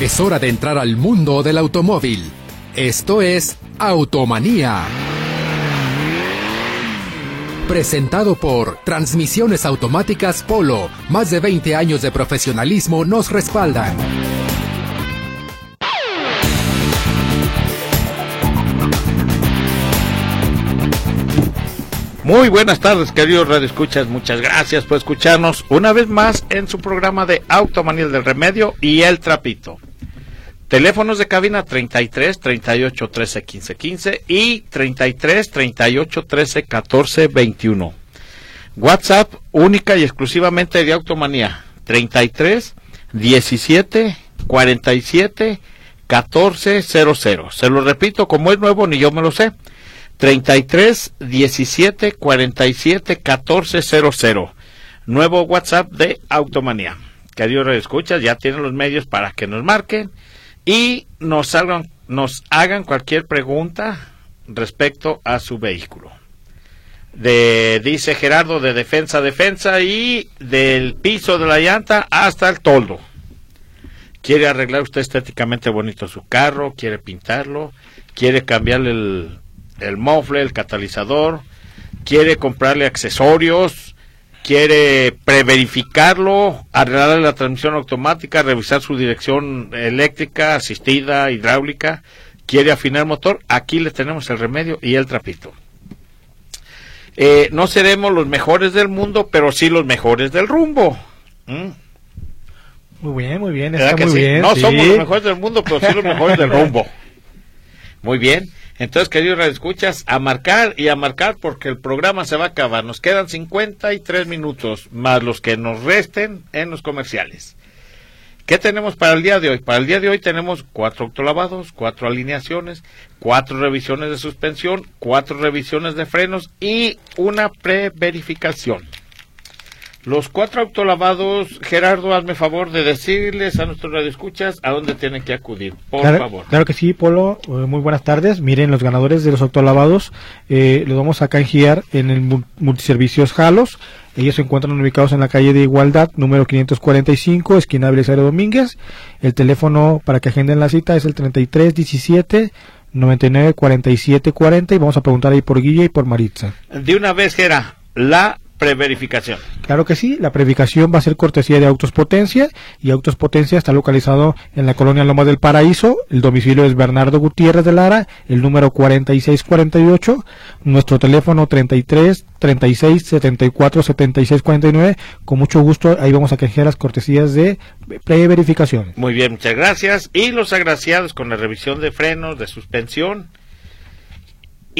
Es hora de entrar al mundo del automóvil. Esto es Automanía. Presentado por Transmisiones Automáticas Polo. Más de 20 años de profesionalismo nos respaldan. Muy buenas tardes, queridos Radio Escuchas. Muchas gracias por escucharnos una vez más en su programa de Automanía del Remedio y El Trapito. Teléfonos de cabina 33 38 13 15 15 y 33 38 13 14 21. WhatsApp única y exclusivamente de Automanía 33 17 47 14 00. Se lo repito, como es nuevo, ni yo me lo sé. 33 17 47 14 00. Nuevo WhatsApp de Automanía. Que Dios escucha, ya tienen los medios para que nos marquen y nos hagan, cualquier pregunta respecto a su vehículo. De, dice Gerardo, de defensa a defensa y del piso de la llanta hasta el toldo. Quiere arreglar usted estéticamente bonito su carro, quiere pintarlo, quiere cambiarle el, el mofle, el catalizador, quiere comprarle accesorios, quiere preverificarlo, arreglar la transmisión automática, revisar su dirección eléctrica, asistida, hidráulica, quiere afinar motor, aquí le tenemos el remedio y el trapito. Eh, no seremos los mejores del mundo, pero sí los mejores del rumbo. ¿Mm? Muy bien, muy bien, está muy sí? bien. No sí. somos los mejores del mundo, pero sí los mejores del rumbo. Muy bien. Entonces, queridos escuchas, a marcar y a marcar porque el programa se va a acabar. Nos quedan 53 minutos más los que nos resten en los comerciales. ¿Qué tenemos para el día de hoy? Para el día de hoy tenemos cuatro autolavados, cuatro alineaciones, cuatro revisiones de suspensión, cuatro revisiones de frenos y una preverificación. Los cuatro autolavados, Gerardo, hazme favor de decirles a nuestros radioescuchas a dónde tienen que acudir, por claro, favor. Claro que sí, Polo. Eh, muy buenas tardes. Miren, los ganadores de los autolavados eh, los vamos a canjear en el mu- Multiservicios Jalos. Ellos se encuentran ubicados en la calle de Igualdad, número 545, esquina Belisario Domínguez. El teléfono para que agenden la cita es el 3317 99 47 40 y vamos a preguntar ahí por Guilla y por Maritza. De una vez, Gera, la preverificación. Claro que sí, la preverificación va a ser cortesía de Autos Potencia y Autos Potencia está localizado en la colonia Loma del Paraíso, el domicilio es Bernardo Gutiérrez de Lara, el número 4648, nuestro teléfono 33 36 74 76 49, con mucho gusto ahí vamos a canjear las cortesías de preverificación. Muy bien, muchas gracias. Y los agraciados con la revisión de frenos, de suspensión.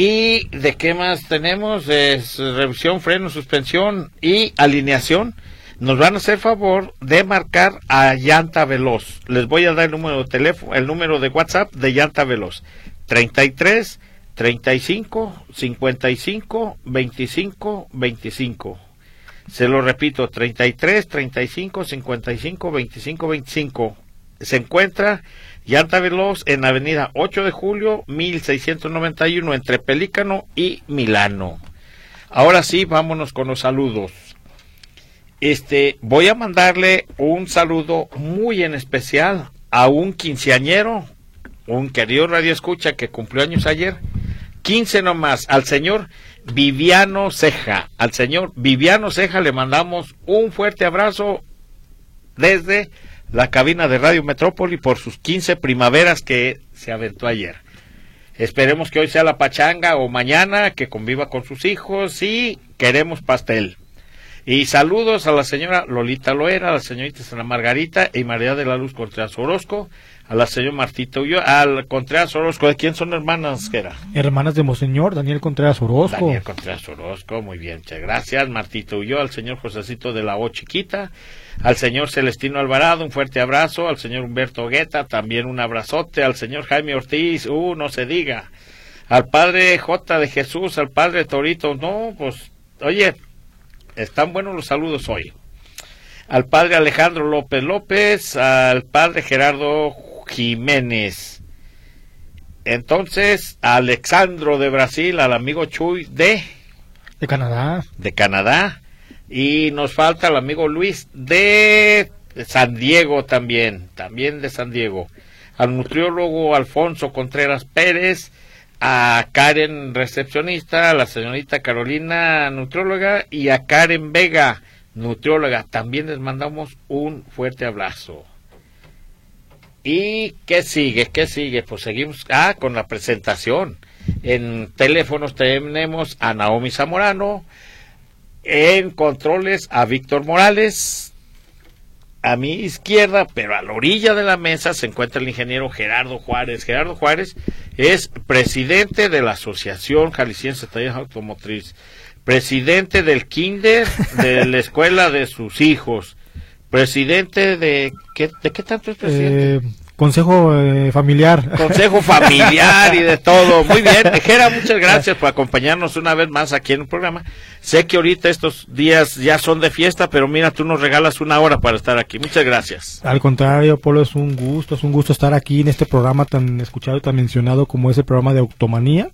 ¿Y de qué más tenemos? Es revisión, freno, suspensión y alineación. Nos van a hacer favor de marcar a Llanta Veloz. Les voy a dar el número de teléfono, el número de WhatsApp de Llanta Veloz. 33 35 55 25 25. Se lo repito, 33 35 55 25 25. Se encuentra Llanta Veloz en avenida 8 de julio 1691 entre Pelícano y Milano. Ahora sí, vámonos con los saludos. Este, voy a mandarle un saludo muy en especial a un quinceañero, un querido radio escucha que cumplió años ayer, 15 nomás, al señor Viviano Ceja. Al señor Viviano Ceja le mandamos un fuerte abrazo desde la cabina de Radio Metrópoli por sus 15 primaveras que se aventó ayer. Esperemos que hoy sea la pachanga o mañana, que conviva con sus hijos y queremos pastel. Y saludos a la señora Lolita Loera, a la señorita Santa Margarita y María de la Luz Contreras Orozco, a la señora Martita Ulloa, al Contreras Orozco. ¿De quién son hermanas, Gera? Hermanas de Monseñor, Daniel Contreras Orozco. Daniel Contreras Orozco, muy bien, muchas gracias. Martita Ulloa, al señor Josecito de la O Chiquita, al señor Celestino Alvarado, un fuerte abrazo, al señor Humberto Guetta, también un abrazote, al señor Jaime Ortiz, uh, no se diga, al padre J de Jesús, al padre Torito, no, pues, oye, están buenos los saludos hoy. Al padre Alejandro López López, al padre Gerardo Jiménez. Entonces, a Alexandro de Brasil, al amigo Chuy de, De Canadá. de Canadá. Y nos falta el amigo Luis de San Diego también, también de San Diego. Al nutriólogo Alfonso Contreras Pérez, a Karen recepcionista, a la señorita Carolina nutrióloga y a Karen Vega nutrióloga. También les mandamos un fuerte abrazo. ¿Y qué sigue? ¿Qué sigue? Pues seguimos ah, con la presentación. En teléfonos tenemos a Naomi Zamorano, en controles a Víctor Morales, a mi izquierda, pero a la orilla de la mesa se encuentra el ingeniero Gerardo Juárez. Gerardo Juárez es presidente de la Asociación Jalisciense de Talleres Automotriz, presidente del Kinder de la escuela de sus hijos, presidente de... ¿qué, ¿De qué tanto es presidente? Eh, consejo eh, familiar. Consejo familiar y de todo. Muy bien, Jera, muchas gracias por acompañarnos una vez más aquí en el programa. Sé que ahorita estos días ya son de fiesta, pero mira, tú nos regalas una hora para estar aquí. Muchas gracias. Al contrario, Polo, es un gusto, es un gusto estar aquí en este programa tan escuchado y tan mencionado como es el programa de Automanía.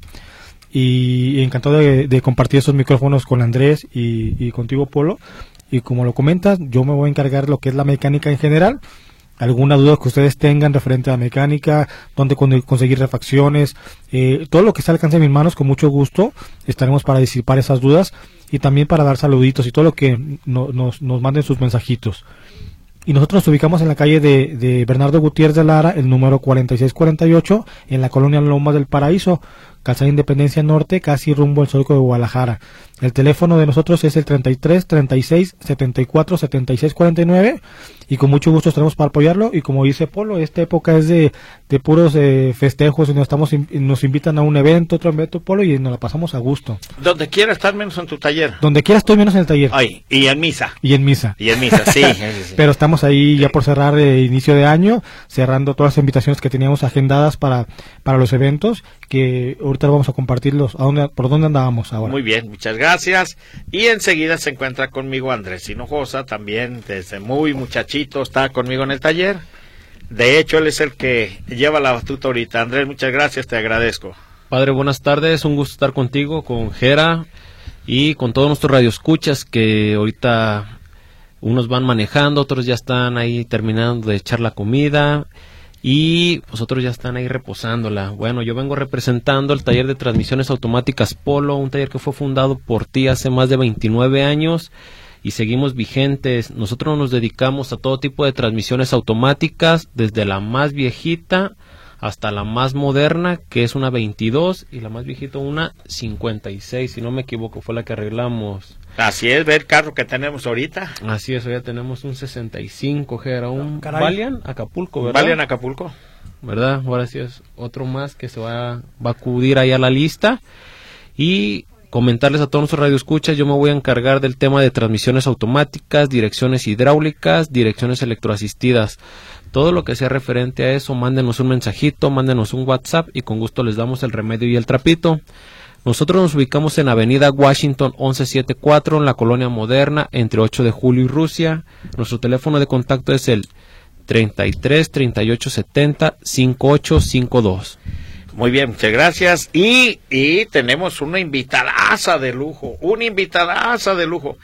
Y encantado de, compartir esos micrófonos con Andrés y, y contigo, Polo. Y como lo comentas, yo me voy a encargar lo que es la mecánica en general alguna duda que ustedes tengan referente a la mecánica, dónde conseguir refacciones, eh, todo lo que está al alcance de mis manos, con mucho gusto estaremos para disipar esas dudas y también para dar saluditos y todo lo que nos, nos manden sus mensajitos. Y nosotros nos ubicamos en la calle de, de Bernardo Gutiérrez de Lara, el número 4648, en la colonia Loma del Paraíso. Casa Independencia Norte, casi rumbo al Zoico de Guadalajara. El teléfono de nosotros es el 33 36 74 76 49 y con mucho gusto estaremos para apoyarlo y como dice Polo, esta época es de, de puros eh, festejos y nos, estamos, nos invitan a un evento, otro evento Polo y nos la pasamos a gusto. Donde quiera estar menos en tu taller. Donde quiera estoy menos en el taller. Ay, y en misa. Y en misa. Y en misa, sí. Pero estamos ahí ya por cerrar de inicio de año, cerrando todas las invitaciones que teníamos agendadas para, para los eventos que ahorita vamos a compartirlos. ¿A dónde, ¿Por dónde andábamos ahora? Muy bien, muchas gracias. Y enseguida se encuentra conmigo Andrés Hinojosa, también desde muy muchachito está conmigo en el taller. De hecho, él es el que lleva la batuta ahorita. Andrés, muchas gracias, te agradezco. Padre, buenas tardes, un gusto estar contigo, con Jera y con todos nuestros radioescuchas que ahorita unos van manejando, otros ya están ahí terminando de echar la comida y vosotros ya están ahí reposándola. Bueno, yo vengo representando el taller de transmisiones automáticas Polo, un taller que fue fundado por ti hace más de 29 años y seguimos vigentes. Nosotros nos dedicamos a todo tipo de transmisiones automáticas, desde la más viejita hasta la más moderna, que es una 22, y la más viejita una 56, si no me equivoco, fue la que arreglamos Así es, ver el carro que tenemos ahorita. Así es, ya tenemos un 65, que era un Valian Acapulco, ¿verdad? Valian Acapulco. ¿Verdad? Ahora sí es otro más que se va, va a acudir ahí a la lista. Y comentarles a todos nuestros radioescuchas, yo me voy a encargar del tema de transmisiones automáticas, direcciones hidráulicas, direcciones electroasistidas. Todo lo que sea referente a eso, mándenos un mensajito, mándenos un WhatsApp y con gusto les damos el remedio y el trapito. Nosotros nos ubicamos en Avenida Washington 1174 en la colonia moderna entre 8 de julio y Rusia. Nuestro teléfono de contacto es el 33 38 70 5852. Muy bien, muchas gracias. Y, y tenemos una invitadaza de lujo, una invitadaza de lujo.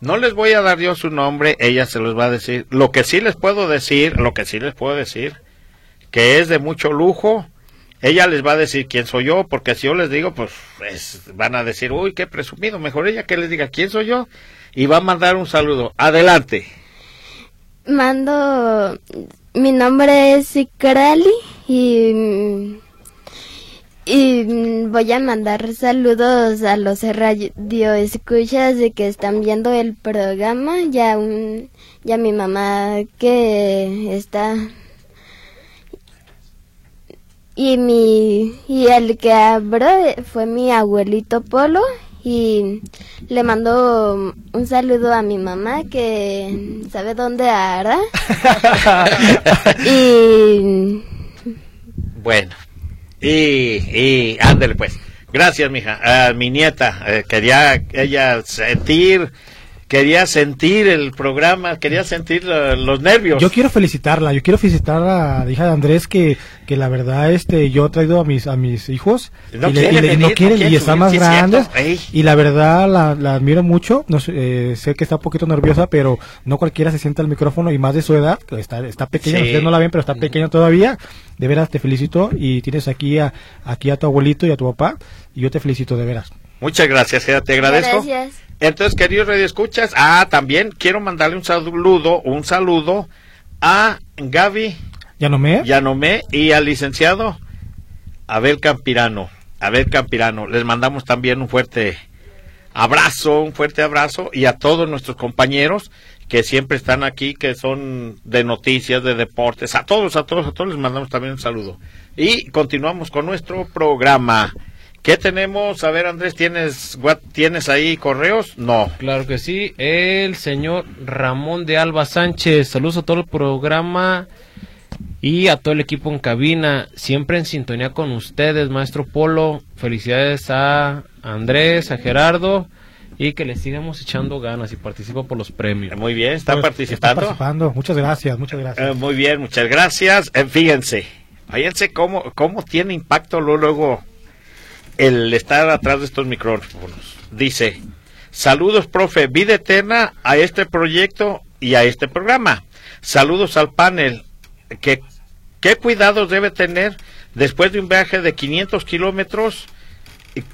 No les voy a dar yo su nombre, ella se los va a decir. Lo que sí les puedo decir, lo que sí les puedo decir, que es de mucho lujo, ella les va a decir quién soy yo, porque si yo les digo, pues, van a decir, uy, qué presumido, mejor ella que les diga quién soy yo y va a mandar un saludo. Adelante. Mando, mi nombre es Ikrali y, y voy a mandar saludos a los radioescuchas de que están viendo el programa, ya, un, ya mi mamá que está y mi y el que abrió fue mi abuelito Polo y le mando un saludo a mi mamá que sabe dónde hará. Y bueno y, y ándale pues. Gracias mija. A mi nieta eh, quería ella sentir quería sentir el programa, quería sentir los nervios. Yo quiero felicitarla, yo quiero felicitar a la hija de Andrés que, que la verdad este yo he traído a mis a mis hijos No y, le- quieren y le- venir, no no quieren quieren y están más sí es grandes y la verdad la, la admiro mucho, no sé, eh, sé que está un poquito nerviosa, pero no cualquiera se sienta al micrófono y más de su edad, que está está pequeña, Sí. ustedes no la ven, pero está pequeña todavía. De veras te felicito y tienes aquí a aquí a tu abuelito y a tu papá y yo te felicito de veras. Muchas gracias, Gera, te agradezco. Gracias. Entonces, queridos radioescuchas, ah, también quiero mandarle un saludo, un saludo a Gaby ¿Ya no me? Yanomé y al licenciado Abel Campirano. Abel Campirano, les mandamos también un fuerte abrazo, un fuerte abrazo y a todos nuestros compañeros que siempre están aquí, que son de noticias, de deportes, a todos, a todos, a todos les mandamos también un saludo. Y continuamos con nuestro programa. ¿Qué tenemos? A ver, Andrés, ¿tienes, what- ¿tienes ahí correos? No. Claro que sí. El señor Ramón de Alba Sánchez. Saludos a todo el programa y a todo el equipo en cabina. Siempre en sintonía con ustedes, maestro Polo. Felicidades a Andrés, a Gerardo. Y que le sigamos echando ganas y participa por los premios. Muy bien, ¿está Pues, participando? Está participando. Muchas gracias, muchas gracias. Eh, muy bien, muchas gracias. Eh, fíjense, fíjense cómo, cómo tiene impacto luego, luego el estar atrás de estos micrófonos. Dice, saludos, profe, vida eterna a este proyecto y a este programa. Saludos al panel. ¿Qué, qué cuidados debe tener después de un viaje de 500 kilómetros?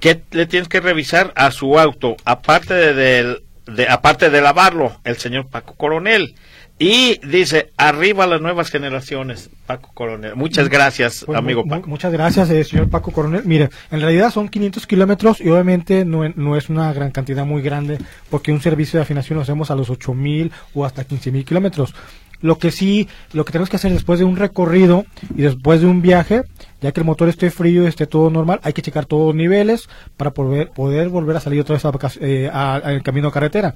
¿Qué le tienes que revisar a su auto? Aparte de, aparte de lavarlo, el señor Paco Coronel. Y dice, arriba las nuevas generaciones, Paco Coronel. Muchas gracias, Pues, amigo Paco. Muchas gracias, eh, señor Paco Coronel. Mire, en realidad son 500 kilómetros y obviamente no, no es una gran cantidad muy grande porque un servicio de afinación lo hacemos a los 8000 o hasta 15000 kilómetros. Lo que sí, lo que tenemos que hacer después de un recorrido y después de un viaje, ya que el motor esté frío y esté todo normal, hay que checar todos los niveles para poder, poder volver a salir otra vez eh, al camino a carretera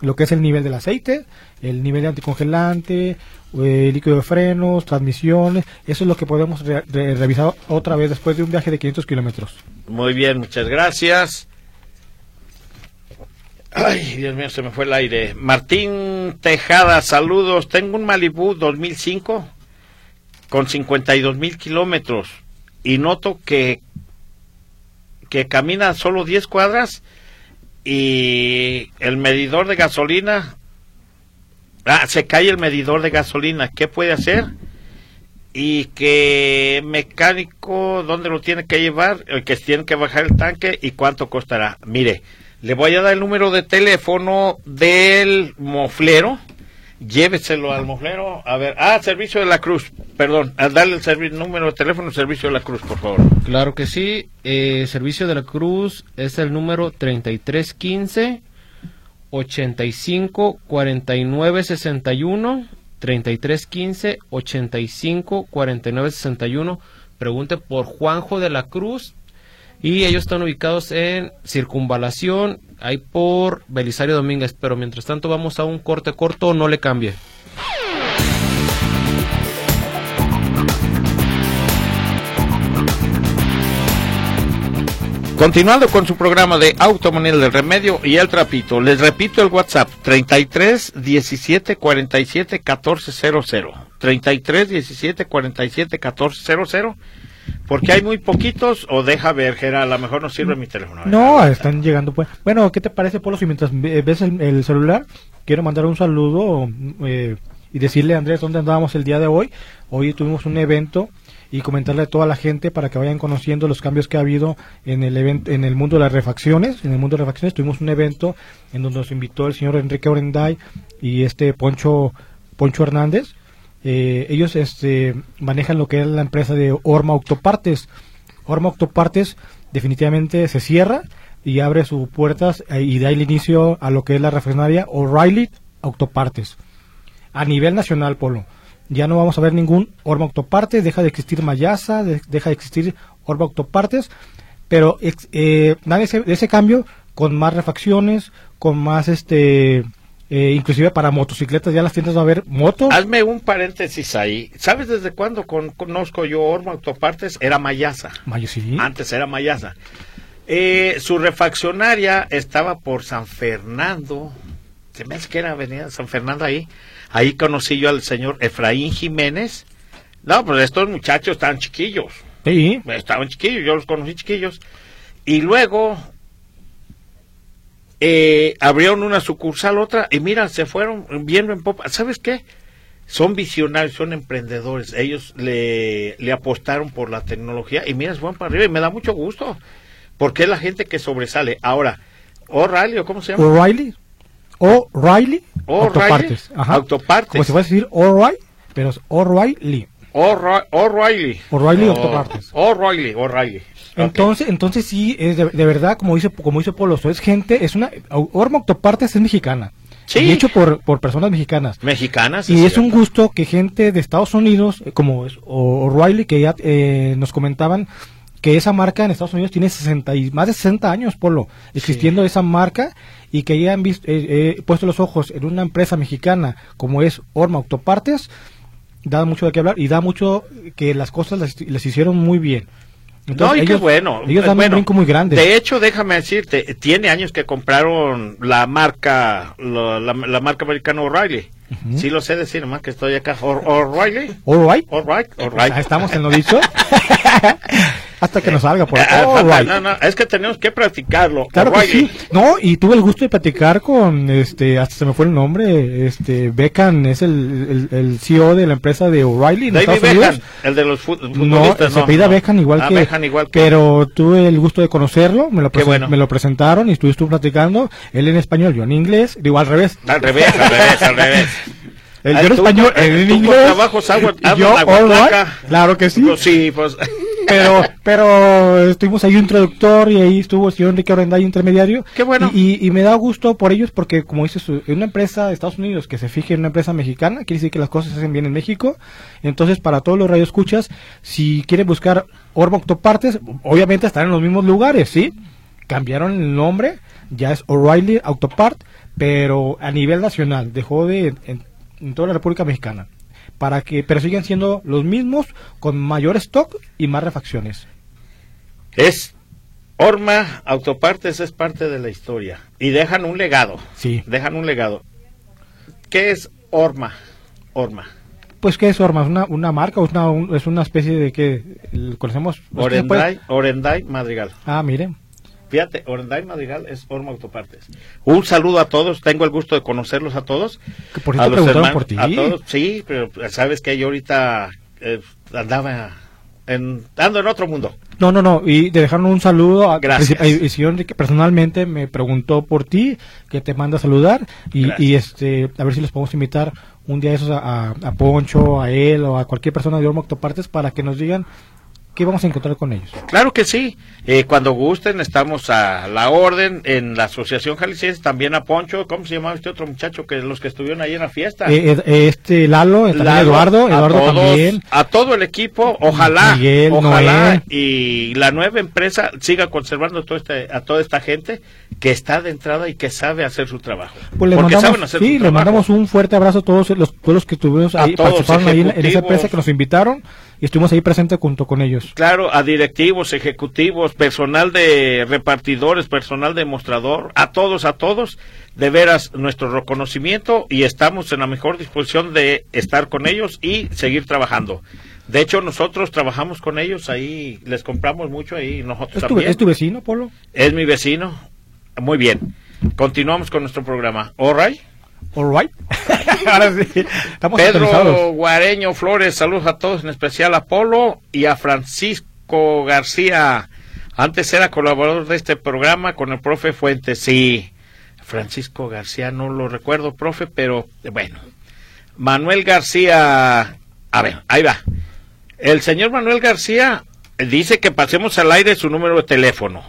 lo que es el nivel del aceite, el nivel de anticongelante, eh, líquido de frenos, transmisiones, eso es lo que podemos re- re- revisar otra vez después de un viaje de 500 kilómetros. Muy bien, muchas gracias. Ay, Dios mío, se me fue el aire. Martín Tejada, saludos. Tengo un Malibu 2005 con 52 mil kilómetros y noto que, que camina solo 10 cuadras y el medidor de gasolina, ah, se cae el medidor de gasolina. ¿Qué puede hacer? y que mecánico dónde lo tiene que llevar, el que tiene que bajar el tanque y cuánto costará. Mire, le voy a dar el número de teléfono del moflero. Lléveselo al moflero. A ver, ah, servicio de la Cruz, perdón, a darle el servi- número de teléfono servicio de la Cruz, por favor. Claro que sí. Eh, Servicio de la Cruz es el número 3315 85 49 61 3315 85 49 61. Pregunte por Juanjo de la Cruz y ellos están ubicados en Circunvalación, ahí por Belisario Domínguez. Pero mientras tanto vamos a un corte corto, no le cambie. Continuando con su programa de Automonel del Remedio y el Trapito, les repito el WhatsApp 33 17 47 14 00. 33 17 47 14 00. Porque hay muy poquitos, o deja ver, Gera, a lo mejor no sirve mi teléfono. No, están llegando pues. Bueno, ¿qué te parece, Polo? Si mientras ve- ves el, el celular, quiero mandar un saludo eh, y decirle Andrés dónde andábamos el día de hoy. Hoy tuvimos un evento y comentarle a toda la gente para que vayan conociendo los cambios que ha habido en el evento, en el mundo de las refacciones. En el mundo de las refacciones tuvimos un evento en donde nos invitó el señor Enrique Orenday y este Poncho Poncho Hernández. Eh, ellos este, manejan lo que es la empresa de Orma Autopartes. Orma Autopartes definitivamente se cierra y abre sus puertas eh, y da el inicio a lo que es la refaccionaria O'Reilly Autopartes. A nivel nacional, Polo. Ya no vamos a ver ningún Orma Autopartes, deja de existir Mayasa, de- deja de existir Orma Autopartes, pero eh, de ese, ese cambio con más refacciones, con más este... eh, inclusive para motocicletas ya las tiendas va a haber motos. Hazme un paréntesis ahí. ¿Sabes desde cuándo con- conozco yo Orma Autopartes? Era Mayasa. Mayo, sí. Antes era Mayasa. Eh, su refaccionaria estaba por San Fernando. se me hace que era Avenida San Fernando ahí. Ahí conocí yo al señor Efraín Jiménez. No, pues estos muchachos estaban chiquillos. Sí. Estaban chiquillos, yo los conocí chiquillos. Y luego eh, abrieron una sucursal, otra, y mira, se fueron viendo en popa. ¿Sabes qué? Son visionarios, son emprendedores. Ellos le, le apostaron por la tecnología y mira, se van para arriba y me da mucho gusto. Porque es la gente que sobresale. Ahora, O'Reilly, ¿o cómo se llama? O'Reilly. O'Reilly. O'Reilly. Autopartes. Ajá. Autopartes. Como se puede decir O'Reilly, pero es O'Reilly. O'Re- O'Reilly. O'Reilly Oh, Autopartes. O'Reilly, O'Reilly. Entonces, entonces sí, es de, de verdad, como dice, como dice Polo, es gente, es una, Orma Autopartes es mexicana. Sí. Y hecho por, por personas mexicanas. Mexicanas. Y es un gusto que gente de Estados Unidos, eh, como es O- O'Reilly, que ya eh, nos comentaban que esa marca en Estados Unidos tiene 60 y más de 60 años, Polo, existiendo esa marca y que ya han visto, eh, eh, puesto los ojos en una empresa mexicana como es Orma Autopartes, da mucho de qué hablar y da mucho que las cosas las, les hicieron muy bien. No, y qué bueno. Ellos dan bueno, un brinco muy grande. De hecho, déjame decirte, tiene años que compraron la marca, la, la- la marca americana O'Reilly. Sí lo sé decir, nomás que estoy acá. O'R- O'Reilly. All right. Right. Ahí estamos en lo dicho. Hasta que nos salga por All papá, right. No, no, es que tenemos que practicarlo. Claro que sí. No, y tuve el gusto de platicar con, este, hasta se me fue el nombre, este, Beckham es el, el, el CEO de la empresa de O'Reilly David Beckham, el de los fut- No, futbolistas. se apellida Beckham igual Ah, que, Beckham igual que- pero tuve el gusto de conocerlo, me lo, bueno. me lo presentaron y estuve, estuve platicando, él en español, yo en inglés, digo al revés. Al revés, al revés, al revés. El yo en español, en tú con inglés. trabajos agua- y yo, right. Claro que sí. Pues sí, pues. pero pero estuvimos ahí un traductor y ahí estuvo el señor Enrique Orenday intermediario Qué bueno. y, y- y me da gusto por ellos porque como dices en una empresa de Estados Unidos que se fije en una empresa mexicana quiere decir que las cosas se hacen bien en México entonces para todos los radioescuchas si quieren buscar Orba Autopartes obviamente están en los mismos lugares sí cambiaron el nombre ya es O'Reilly Autopart pero a nivel nacional dejó de en, en toda la República Mexicana para que pero siguen siendo los mismos con mayor stock y más refacciones Es Orma Autopartes es parte de la historia y dejan un legado. Sí. Dejan un legado. ¿Qué es Orma? Orma. Pues, ¿qué es Orma? ¿Es una, una marca es una, un- es una especie de que conocemos? ¿Es que se puede- Orenday, Orenday Madrigal. Ah, miren. Fíjate, Orenday Madrigal es Orma Autopartes. Un saludo a todos, tengo el gusto de conocerlos a todos. Que por a los preguntaron hermanos- por ti. A todos, sí, pero sabes que yo ahorita eh, andaba en, ando en otro mundo. No, no, no. Y te dejaron un saludo. A, Gracias. señor Enrique personalmente me preguntó por ti, que te manda a saludar. Y, este, a ver si les podemos invitar un día de esos a, a- a Poncho, a él o a cualquier persona de Orma Autopartes para que nos digan qué vamos a encontrar con ellos. Claro que sí. Eh, cuando gusten, estamos a la orden en la Asociación Jalisciense, también a Poncho. ¿Cómo se llamaba este otro muchacho que los que estuvieron ahí en la fiesta? Eh, eh, este Lalo, eh, también Eduardo, a Eduardo todos, también. A todo el equipo, ojalá, Miguel, ojalá y la nueva empresa siga conservando todo este, a toda esta gente que está de entrada y que sabe hacer su trabajo. Pues le mandamos, sí, le mandamos un fuerte abrazo a todos los, todos los que estuvimos A ahí, participaron ahí en, en esa empresa que nos invitaron y estuvimos ahí presentes junto con ellos. Claro, a directivos, ejecutivos, personal de repartidores, personal de mostrador, a todos, a todos, de veras nuestro reconocimiento y estamos en la mejor disposición de estar con ellos y seguir trabajando. De hecho, nosotros trabajamos con ellos ahí, les compramos mucho ahí, nosotros ¿Es tu, también. es tu vecino, Polo? Es mi vecino. Muy bien. Continuamos con nuestro programa. All right. All right. Ahora sí, estamos Pedro. Guareño Flores, saludos a todos, en especial a Polo y a Francisco García. Antes era colaborador de este programa con el profe Fuentes. Sí, Francisco García, no lo recuerdo, profe, pero bueno. Manuel García, a ver, ahí va. El señor Manuel García dice que pasemos al aire su número de teléfono.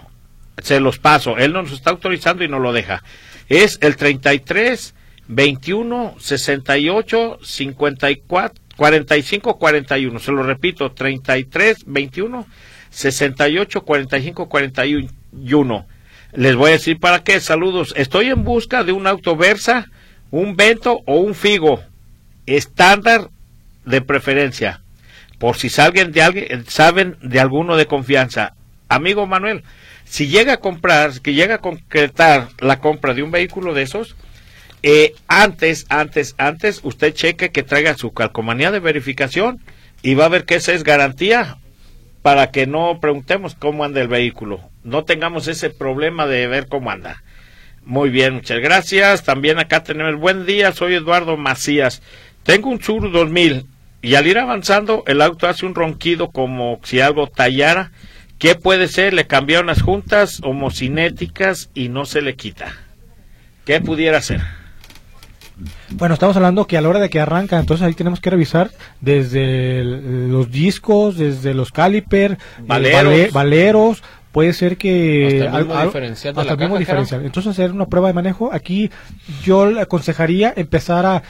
Se los paso. Él nos está autorizando y no lo deja. Es el 33 21 68 54 45 41. Se lo repito, 33 21 68 45 41. Les voy a decir para qué. Saludos. Estoy en busca de un auto Versa, un Vento o un Figo. Estándar de preferencia. Por si salgan de alguien, saben de alguno de confianza. Amigo Manuel, si llega a comprar, que llega a concretar la compra de un vehículo de esos, eh, antes, antes, antes, usted cheque que traiga su calcomanía de verificación y va a ver que esa es garantía para que no preguntemos cómo anda el vehículo. No tengamos ese problema de ver cómo anda. Muy bien, muchas gracias. También acá tenemos buen día, soy Eduardo Macías. Tengo un Sur 2000 y al ir avanzando el auto hace un ronquido como si algo tallara. ¿Qué puede ser? Le cambiaron las juntas homocinéticas y no se le quita. ¿Qué pudiera ser? Bueno, estamos hablando que a la hora de que arranca, entonces ahí tenemos que revisar desde los discos, desde los caliper, valeros, valeros puede ser que hasta el mismo diferencial, de hasta el mismo diferencial. entonces hacer una prueba de manejo aquí yo le aconsejaría empezar a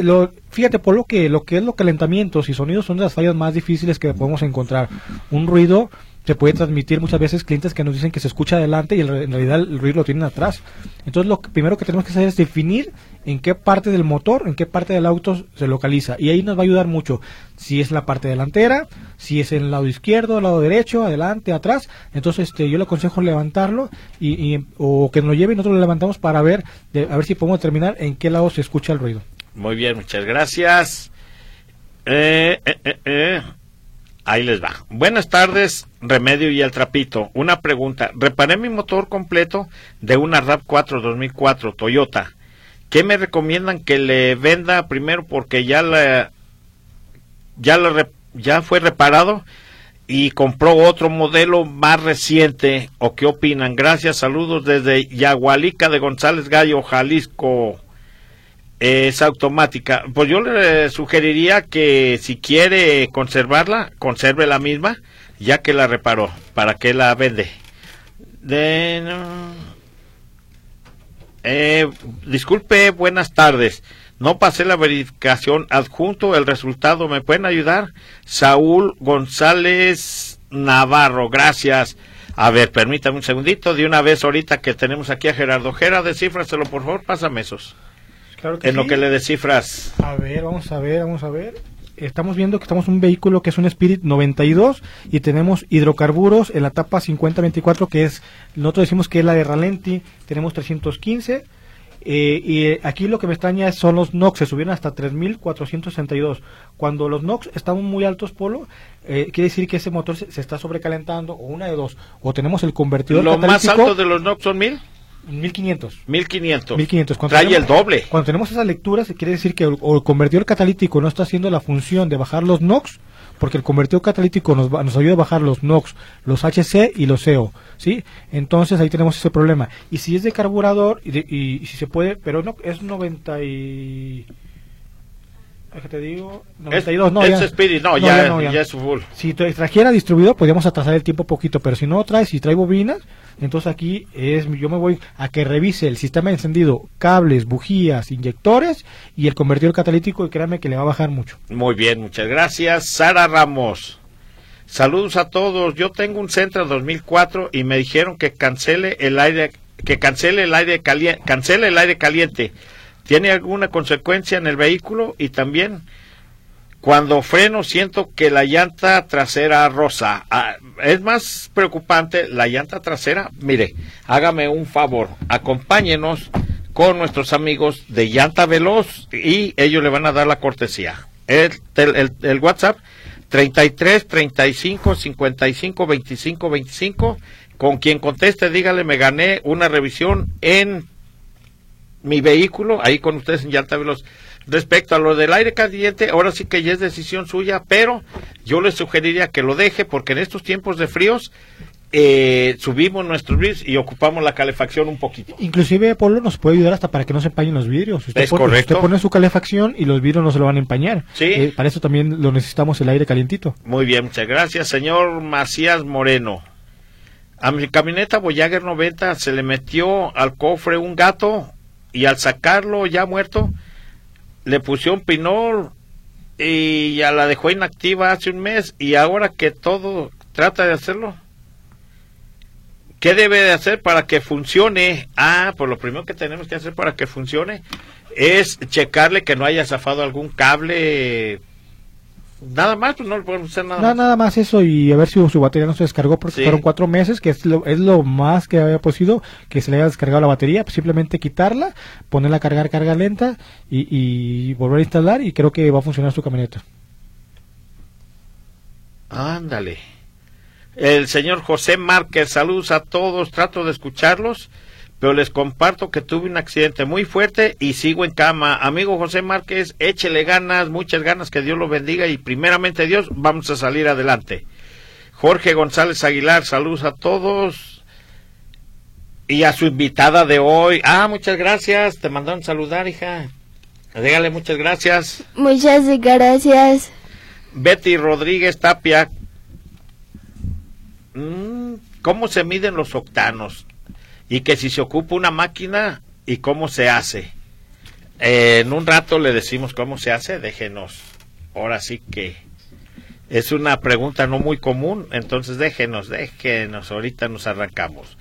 lo, fíjate por lo que lo que es los calentamientos y sonidos son de las fallas más difíciles que podemos encontrar un ruido se puede transmitir muchas veces clientes que nos dicen que se escucha adelante y en realidad el ruido lo tienen atrás. Entonces lo primero que tenemos que hacer es definir en qué parte del motor, en qué parte del auto se localiza. Y ahí nos va a ayudar mucho si es la parte delantera, si es en el lado izquierdo, el lado derecho, adelante, atrás. Entonces este, yo le aconsejo levantarlo y, o que nos lo lleve y nosotros lo levantamos para ver, a ver si podemos determinar en qué lado se escucha el ruido. Muy bien, muchas gracias. eh, eh, eh. eh. Ahí les va. Buenas tardes, Remedio y el Trapito. Una pregunta. Reparé mi motor completo de una RAV4 2004 Toyota. ¿Qué me recomiendan que le venda primero porque ya la, ya la, ya fue reparado y compró otro modelo más reciente? ¿O qué opinan? Gracias, saludos desde Yagualica de González Gallo, Jalisco es automática. Pues yo le sugeriría que si quiere conservarla, conserve la misma, ya que la reparó, para que la vende. Eh, disculpe, buenas tardes. No pasé la verificación adjunto, el resultado. ¿Me pueden ayudar? Saúl González Navarro, gracias. A ver, permítame un segundito. De una vez ahorita que tenemos aquí a Gerardo. Gerardo, descífraselo, por favor, pásame esos en lo que le descifras. A ver, vamos a ver, vamos a ver. Estamos viendo que estamos un vehículo que es un Spirit 92 y tenemos hidrocarburos en la etapa 5024 que es, nosotros decimos que es la de Ralenti, tenemos 315 eh, y aquí lo que me extraña son los NOx, se subieron hasta 3462. Cuando los NOx están muy altos, Polo, eh, quiere decir que ese motor se, está sobrecalentando, o una de dos, o tenemos el convertidor. ¿Lo más alto de los NOx son 1000? 1500. 1500. 1500. Cuando Trae el doble. Cuando tenemos esas lecturas, quiere decir que el, el, convertidor catalítico no está haciendo la función de bajar los NOx, porque el convertidor catalítico nos, nos ayuda a bajar los NOx, los HC y los CO, ¿sí? Entonces ahí tenemos ese problema. Y si es de carburador, y, y, si se puede, pero no, es 90 y... ¿Qué te digo? 92, no, ya, Spirit, no, ya, no, ya, es full. Si trajera distribuidor, podríamos atrasar el tiempo poquito, pero si no trae, si trae bobinas, entonces aquí es yo me voy a que revise el sistema de encendido, cables, bujías, inyectores y el convertidor catalítico y créanme que le va a bajar mucho. Muy bien, muchas gracias. Sara Ramos. Saludos a todos. Yo tengo un Centra 2004 y me dijeron que cancele el aire que cancele el aire caliente, cancele el aire caliente. ¿Tiene alguna consecuencia en el vehículo? Y también cuando freno siento que la llanta trasera rosa. Ah, es más preocupante la llanta trasera. Mire, hágame un favor, acompáñenos con nuestros amigos de Llanta Veloz y ellos le van a dar la cortesía. El, el, el WhatsApp 33 35 55 25 25. Con quien conteste, dígale, me gané una revisión en mi vehículo, ahí con ustedes en Llanta Veloz. Respecto a lo del aire caliente, ahora sí que ya es decisión suya, pero yo le sugeriría que lo deje porque en estos tiempos de fríos eh, subimos nuestros vidrios y ocupamos la calefacción un poquito. Inclusive Polo nos puede ayudar hasta para que no se empañen los vidrios. Usted es pone, correcto. Usted pone su calefacción y los vidrios no se lo van a empañar. Sí. Eh, para eso también lo necesitamos el aire calientito. Muy bien, muchas gracias, señor Macías Moreno. A mi camioneta Voyager 90 se le metió al cofre un gato y al sacarlo ya muerto le pusieron pinol y ya la dejó inactiva hace un mes y ahora que todo trata de hacerlo. ¿Qué debe de hacer para que funcione? Ah, pues lo primero que tenemos que hacer para que funcione es checarle que no haya zafado algún cable Nada más, pues no le podemos hacer nada, Nada, más. nada más eso y a ver si su batería no se descargó porque Sí. fueron cuatro meses, que es lo, es lo más que había posible que se le haya descargado la batería. Pues simplemente quitarla, ponerla a cargar carga lenta y, y volver a instalar y creo que va a funcionar su camioneta. Ándale. El señor José Márquez, saludos a todos, trato de escucharlos, pero les comparto que tuve un accidente muy fuerte y sigo en cama. Amigo José Márquez, échele ganas, muchas ganas, que Dios lo bendiga y primeramente Dios, vamos a salir adelante. Jorge González Aguilar, saludos a todos. Y a su invitada de hoy. Ah, muchas gracias, te mandaron saludar, hija. Dígale muchas gracias. Muchas gracias. Betty Rodríguez Tapia. Mm, ¿Cómo se miden los octanos? Y que si se ocupa una máquina y cómo se hace. En un rato le decimos cómo se hace, déjenos. Ahora sí que es una pregunta no muy común, entonces déjenos, déjenos, ahorita nos arrancamos.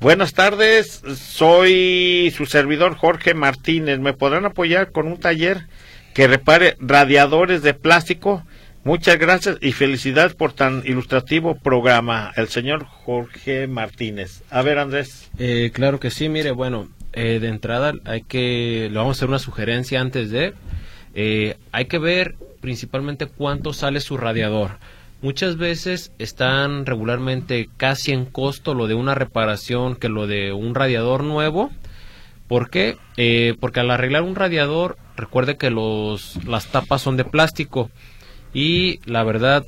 Buenas tardes, soy su servidor Jorge Martínez. ¿Me podrán apoyar con un taller que repare radiadores de plástico? Muchas gracias y felicidades por tan ilustrativo programa, el señor Jorge Martínez. A ver, Andrés. Eh, claro que sí, mire, bueno, eh, de entrada hay que, le vamos a hacer una sugerencia antes de, eh, hay que ver principalmente cuánto sale su radiador. Muchas veces están regularmente casi en costo lo de una reparación que lo de un radiador nuevo. ¿Por qué? Eh, porque al arreglar un radiador, recuerde que los, las tapas son de plástico y la verdad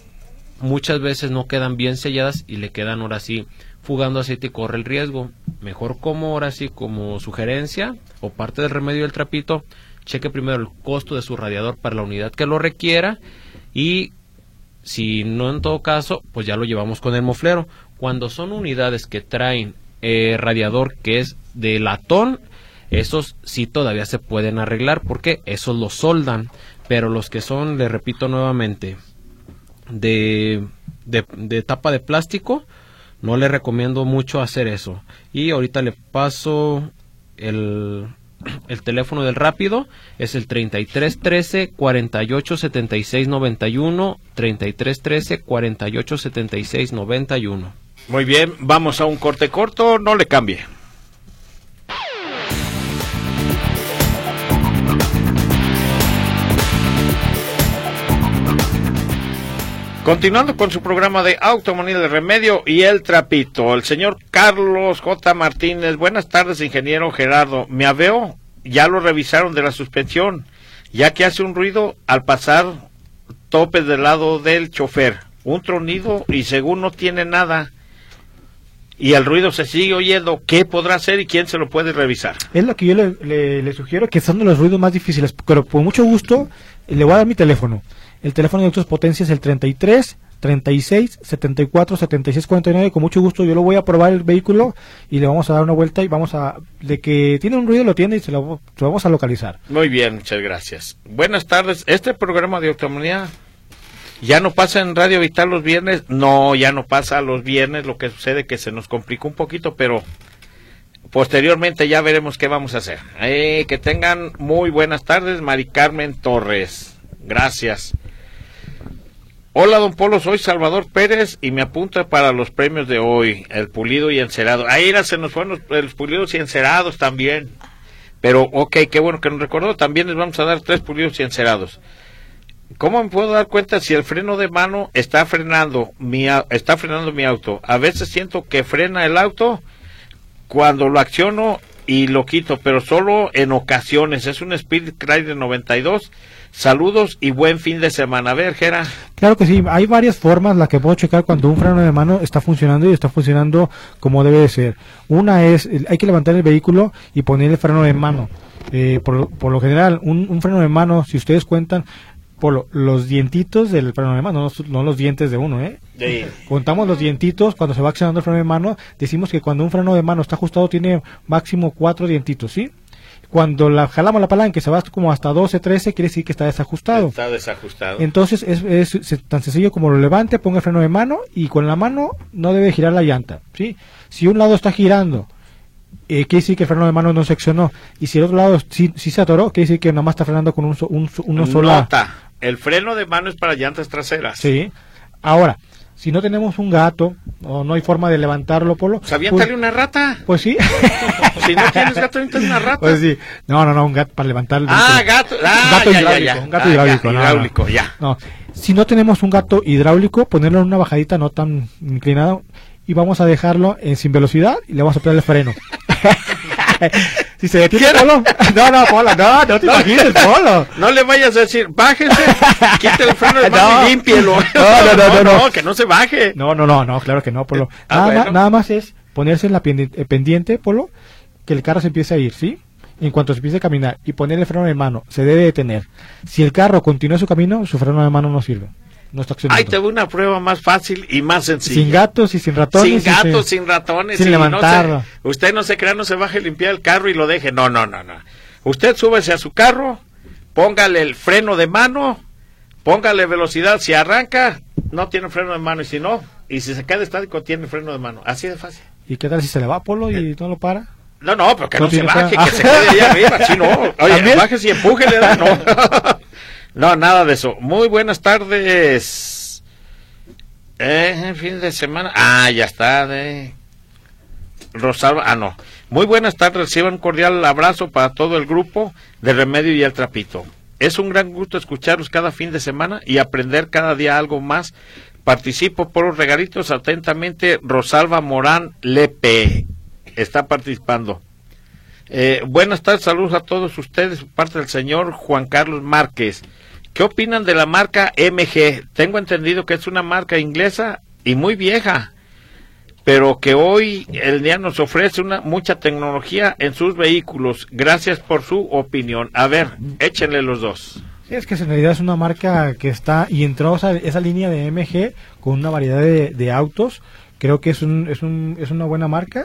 muchas veces no quedan bien selladas y le quedan ahora sí fugando aceite y corre el riesgo. Mejor como ahora sí como sugerencia o parte del remedio del trapito, cheque primero el costo de su radiador para la unidad que lo requiera y si no en todo caso, pues ya lo llevamos con el moflero. Cuando son unidades que traen eh, radiador que es de latón, esos sí todavía se pueden arreglar porque esos los soldan. Pero los que son, le repito nuevamente, de, de, de tapa de plástico, no le recomiendo mucho hacer eso. Y ahorita le paso el, el teléfono del rápido, es el 3313 48 76 91, 3313 48 76 91. Muy bien, vamos a un corte corto, no le cambie. Continuando con su programa de Automonía de Remedio y el Trapito, el señor Carlos J. Martínez. Buenas tardes, ingeniero Gerardo. Me aveo, ya lo revisaron de la suspensión, ya que hace un ruido al pasar topes del lado del chofer. Un tronido y según no tiene nada y el ruido se sigue oyendo, ¿qué podrá hacer y quién se lo puede revisar? Es lo que yo le, sugiero, que son de los ruidos más difíciles, pero con mucho gusto le voy a dar mi teléfono. El teléfono de Autos Potencia es el 33 36 74 76 49. Con mucho gusto yo lo voy a probar el vehículo y le vamos a dar una vuelta y vamos a... De que tiene un ruido lo tiene y se lo, vamos a localizar. Muy bien, muchas gracias. Buenas tardes. Este programa de autonomía ya no pasa en Radio Vital los viernes. No, ya no pasa los viernes. Lo que sucede que se nos complicó un poquito, pero posteriormente ya veremos qué vamos a hacer. Eh, que tengan muy buenas tardes, Mari Carmen Torres. Gracias. Hola, don Polo, soy Salvador Pérez y me apunta para los premios de hoy, el pulido y encerado. Ahí era, se nos fueron los, pulidos y encerados también. Pero, ok, qué bueno que nos recordó. También les vamos a dar tres pulidos y encerados. ¿Cómo me puedo dar cuenta si el freno de mano está frenando mi, está frenando mi auto? A veces siento que frena el auto cuando lo acciono y lo quito, pero solo en ocasiones. Es un Spirit Cry de 92. Saludos y buen fin de semana. A ver, Jera. Claro que sí, hay varias formas las que puedo checar cuando un freno de mano está funcionando y está funcionando como debe de ser. Una es, eh, hay que levantar el vehículo y poner el freno de mano. Eh, por, por lo general, un, un freno de mano, si ustedes cuentan, por lo- los dientitos del freno de mano, no, los- no los dientes de uno, ¿eh? Contamos los dientitos cuando se va accionando el freno de mano. Decimos que cuando un freno de mano está ajustado tiene máximo cuatro dientitos, ¿sí? Cuando la jalamos la palanca y se va como hasta 12, 13, quiere decir que está desajustado. Está desajustado. Entonces es, tan sencillo como lo levante, ponga el freno de mano y con la mano no debe girar la llanta, ¿sí? Si un lado está girando, eh, quiere decir que el freno de mano no seccionó. Y si el otro lado sí, sí se atoró, quiere decir que nada más está frenando con un, un una sola Nota. El freno de mano es para llantas traseras. Sí. Ahora, si no tenemos un gato o no hay forma de levantarlo, Polo. Pues aviéntale pues, una rata. Pues sí. si no tienes gato, aviéntale una rata. Pues sí. No, no, no, un gato para levantarlo. Ah, gato. Ah, gato ya, hidráulico. ya, ya. Un gato Ah, ya, hidráulico. no, no. hidráulico, ya. No, si no tenemos un gato hidráulico, ponerlo en una bajadita no tan inclinada y vamos a dejarlo en sin velocidad y le vamos a poner el freno. si se detiene Polo, no, no, Polo, no, no te imagines, Polo. No le vayas a decir, bájese, quite el freno de mano No. y límpielo. No, no, no, no, no. que no se baje. No, no, no, no, claro que no, Polo. Ah, nada, más, nada más es ponerse en la eh, pendiente, Polo, que el carro se empiece a ir, ¿sí? En cuanto se empiece a caminar y poner el freno de mano, se debe detener. Si el carro continúa su camino, su freno de mano no sirve. No está accionando. Ahí te voy una prueba más fácil y más sencilla. Sin gatos y sin ratones. sin gatos, sin ratones. sin levantarlo. No se- usted no se crea, no se baje a limpiar el carro y lo deje. No, no, no, no. Usted súbese a su carro, póngale el freno de mano, póngale velocidad. Si arranca, no tiene freno de mano. Y si no, y si se queda estático, tiene freno de mano. Así de fácil. ¿Y qué tal si se le va Polo y no lo para? No, no, pero que No no, se baje, freno. que se quede ahí arriba. Sí, no. Oye, ¿También? bájese y empújele. No. no, nada de eso. Muy buenas tardes. Eh, fin de semana. Ah, ya está. De... Rosalba. Ah, no. Muy buenas tardes. Reciban un cordial abrazo para todo el grupo de Remedio y el Trapito. Es un gran gusto escucharlos cada fin de semana y aprender cada día algo más. Participo por los regalitos atentamente. Rosalba Morán Lepe está participando. Eh, buenas tardes, saludos a todos ustedes, parte del señor Juan Carlos Márquez. ¿Qué opinan de la marca MG? Tengo entendido que es una marca inglesa y muy vieja, pero que hoy el día nos ofrece una mucha tecnología en sus vehículos. Gracias por su opinión. A ver, échenle los dos. Sí, es que en realidad es una marca que está y entró esa, esa línea de MG con una variedad de, de autos. Creo que es, un, es, un, es una buena marca.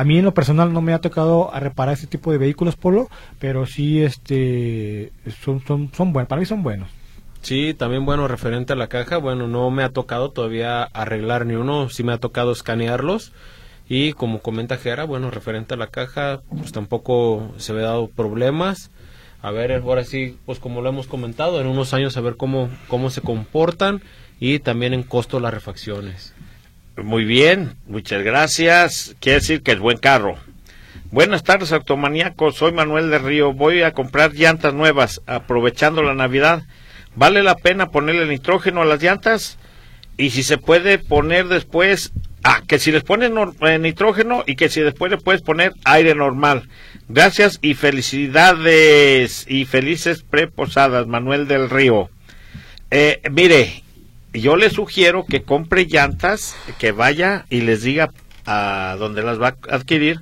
A mí en lo personal no me ha tocado a reparar este tipo de vehículos Polo, pero sí este son son son buenos, para mí son buenos. Sí, también bueno, referente a la caja, bueno, no me ha tocado todavía arreglar ni uno, sí me ha tocado escanearlos. Y como comenta Gera, bueno, referente a la caja, pues tampoco se ha dado problemas. A ver, ahora sí, pues como lo hemos comentado, en unos años a ver cómo, cómo se comportan y también en costo las refacciones. Muy bien, muchas gracias. Quiere decir que es buen carro. Buenas tardes, automaníacos. Soy Manuel de Río. Voy a comprar llantas nuevas, aprovechando la Navidad. ¿Vale la pena ponerle nitrógeno a las llantas? Y si se puede poner después, ah, que si les pones nor- eh, nitrógeno y que si después le puedes poner aire normal. Gracias y felicidades y felices preposadas, Manuel del Río. Eh, mire, yo le sugiero que compre llantas, que vaya y les diga a donde las va a adquirir.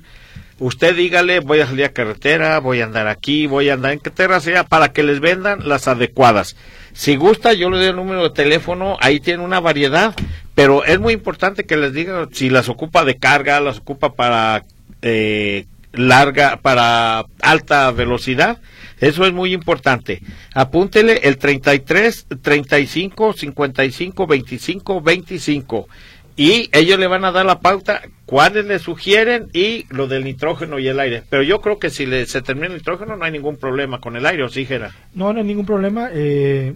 Usted dígale, voy a salir a carretera, voy a andar aquí, voy a andar en carretera, sea para que les vendan las adecuadas. Si gusta, yo le doy el número de teléfono, ahí tiene una variedad, pero es muy importante que les diga si las ocupa de carga, las ocupa para eh, larga, para alta velocidad. Eso es muy importante. Apúntele el 33 35 55 25 25 y ellos le van a dar la pauta cuáles le sugieren y lo del nitrógeno y el aire. Pero yo creo que si le, se termina el nitrógeno no hay ningún problema con el aire, ¿o sí, Gera? No, no hay ningún problema. eh,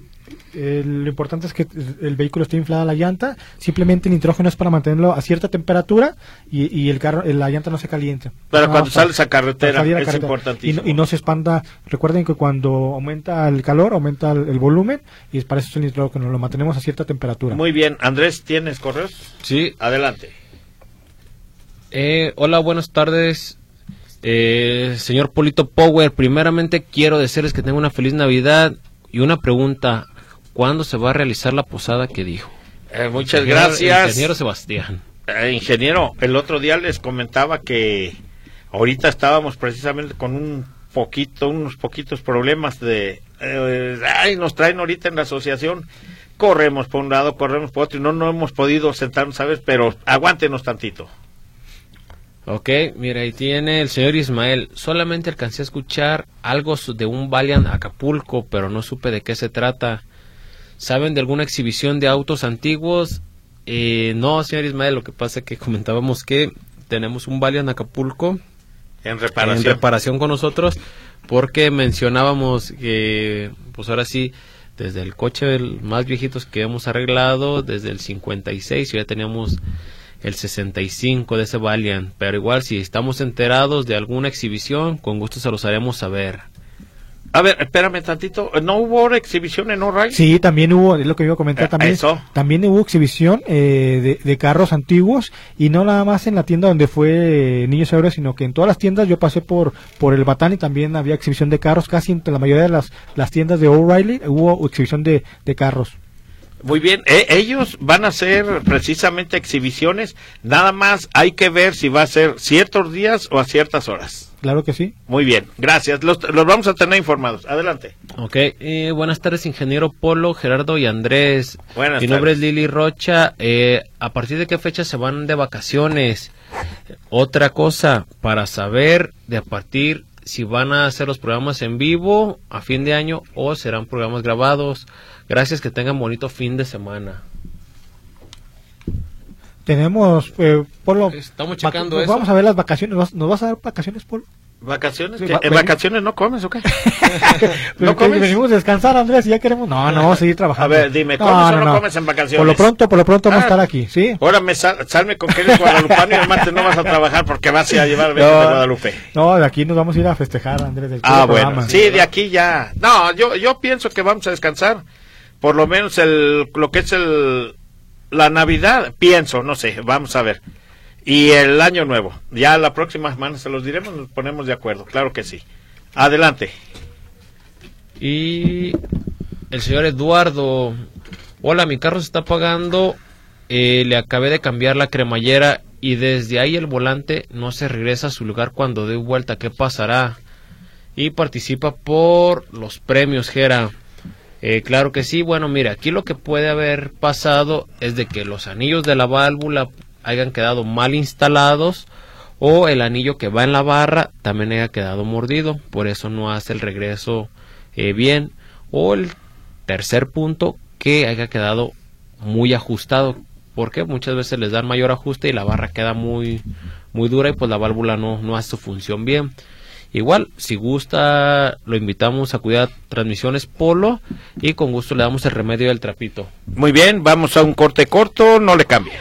eh, lo importante es que el vehículo esté inflada la llanta. Simplemente el nitrógeno es para mantenerlo a cierta temperatura y, y el carro, la llanta no se caliente. Pero cuando para- sales a carretera, a es carretera. importantísimo. Y no, y no se expanda. Recuerden que cuando aumenta el calor, aumenta el, el volumen y para eso es el nitrógeno. Lo mantenemos a cierta temperatura. Muy bien, Andrés, ¿tienes correos? Sí, Adelante. Eh, hola, buenas tardes. Eh, señor Polito Power, primeramente quiero decirles que tengo una feliz Navidad y una pregunta. ¿Cuándo se va a realizar la posada que dijo? Eh, muchas Ingeniero- gracias. Ingeniero Sebastián. Eh, ingeniero, el otro día les comentaba que ahorita estábamos precisamente con un poquito, unos poquitos problemas de, eh, ay, nos traen ahorita en la asociación, corremos por un lado, corremos por otro y no, no hemos podido sentarnos, ¿sabes? Pero aguántenos tantito. Ok, mira, ahí tiene el señor Ismael. Solamente alcancé a escuchar algo de un Valiant Acapulco, pero no supe de qué se trata. ¿Saben de alguna exhibición de autos antiguos? Eh, no, señor Ismael, lo que pasa es que comentábamos que tenemos un Valiant Acapulco En reparación. en reparación con nosotros porque mencionábamos que pues ahora sí desde el coche más viejitos que hemos arreglado, desde el 56, ya teníamos el 65 de ese Valiant, pero igual si estamos enterados de alguna exhibición, con gusto se los haremos saber. A ver, espérame tantito. ¿No hubo exhibición en O'Reilly? Sí, también hubo, es lo que iba a comentar Eh, también. eso. También hubo exhibición eh, de, de carros antiguos y no nada más en la tienda donde fue eh, Niños Héroes, sino que en todas las tiendas yo pasé por por el Batán y también había exhibición de carros. Casi en la mayoría de las, las tiendas de O'Reilly hubo exhibición de, de carros. Muy bien. Eh, ellos van a hacer precisamente exhibiciones. Nada más hay que ver si va a ser ciertos días o a ciertas horas. Claro que sí. Muy bien. Gracias. Los, los vamos a tener informados. Adelante. Ok, eh, buenas tardes, ingeniero Polo, Gerardo y Andrés. Buenas Mi nombre es Lili Rocha. Eh, ¿A partir de qué fecha se van de vacaciones? Otra cosa, para saber de a partir si van a hacer los programas en vivo a fin de año o serán programas grabados. Gracias, que tengan bonito fin de semana. Tenemos, eh, Polo. Estamos vac- checando eso. Vamos a ver las vacaciones. ¿Nos, nos vas a dar vacaciones, Polo? ¿Vacaciones? Sí, va- ¿En vacaciones no comes o qué? ¿No que comes? venimos a descansar, Andrés, y ya queremos. No, no, vamos a seguir trabajando. A ver, dime, ¿comes o no comes en vacaciones? Por lo pronto, por lo pronto vamos a Ah. estar aquí, ¿sí? Ahora me sal- salme con que eres guadalupano y el martes no vas a trabajar porque vas a a llevar veces No. de Guadalupe. No, de aquí nos vamos a ir a festejar, Andrés. Del Ah, bueno. programa. Sí, de aquí ya. No, yo, yo pienso que vamos a descansar. Por lo menos el, lo que es el, la Navidad, pienso, no sé, vamos a ver. Y el Año Nuevo. Ya la próxima semana se los diremos, nos ponemos de acuerdo, claro que sí. Adelante. Y el señor Eduardo, hola, mi carro se está apagando, eh, le acabé de cambiar la cremallera y desde ahí el volante no se regresa a su lugar cuando dé vuelta, ¿qué pasará? Y participa por los premios, Gera. Eh, claro que sí, bueno, mira, aquí lo que puede haber pasado es de que los anillos de la válvula hayan quedado mal instalados o el anillo que va en la barra también haya quedado mordido, por eso no hace el regreso eh, bien. O el tercer punto, que haya quedado muy ajustado, porque muchas veces les dan mayor ajuste y la barra queda muy, muy dura y pues la válvula no, no hace su función bien. Igual, si gusta, lo invitamos a cuidar transmisiones Polo y con gusto le damos el remedio del trapito. Muy bien, vamos a un corte corto, no le cambie.